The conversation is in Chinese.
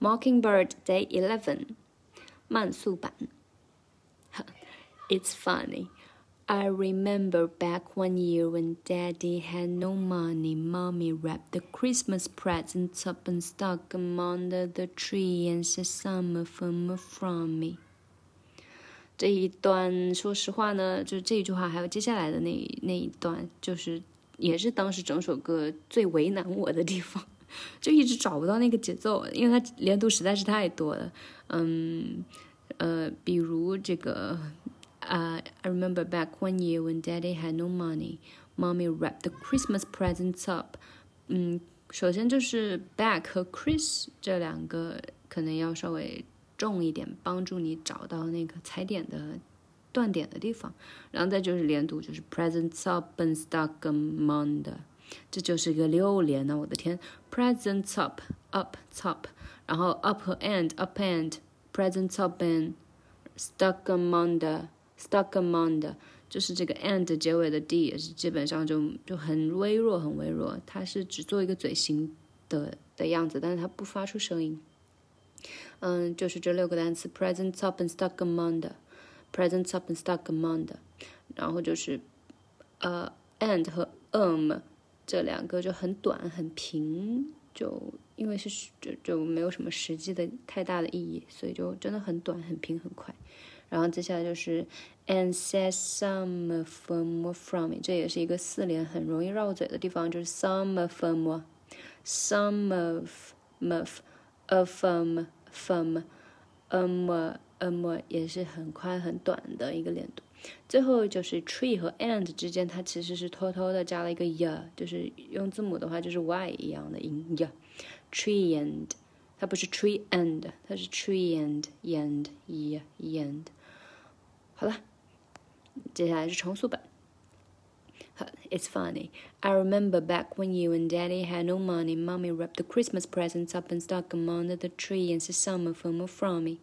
Mockingbird Day Eleven，慢速版。It's funny. I remember back one year when Daddy had no money. Mommy wrapped the Christmas presents up and stuck them under the tree and said, "Some of them are from me." 这一段，说实话呢，就这一句话，还有接下来的那那一段，就是也是当时整首歌最为难我的地方， 就一直找不到那个节奏，因为它连读实在是太多了。嗯，呃，比如这个，啊，I remember back one year when Daddy had no money, Mommy wrapped the Christmas presents up。嗯，首先就是 back 和 Chris 这两个可能要稍微。重一点，帮助你找到那个踩点的断点的地方。然后再就是连读，就是 presents up and stuck among，这就是一个六连呢！我的天，presents up up top，然后 up 和 and up and presents up and stuck among the stuck among，the，就是这个 and 结尾的 d 也是基本上就就很微弱很微弱，它是只做一个嘴型的的样子，但是它不发出声音。嗯，就是这六个单词：present, up, and stuck among the；present, up, and stuck among the。然后就是呃，and 和 um 这两个就很短很平，就因为是就就没有什么实际的太大的意义，所以就真的很短很平很快。然后接下来就是 and said some of them were from me，这也是一个四连很容易绕嘴的地方，就是 some of them were，some of of of them。from um um 也是很快很短的一个连读，最后就是 tree 和 and 之间，它其实是偷偷的加了一个 y，就是用字母的话就是 y 一样的音 y，tree and，它不是 tree and，它是 tree and and y and。好了，接下来是重塑版。It's funny. I remember back when you and Daddy had no money, Mommy wrapped the Christmas presents up and stuck them under the tree and said some of them were from me.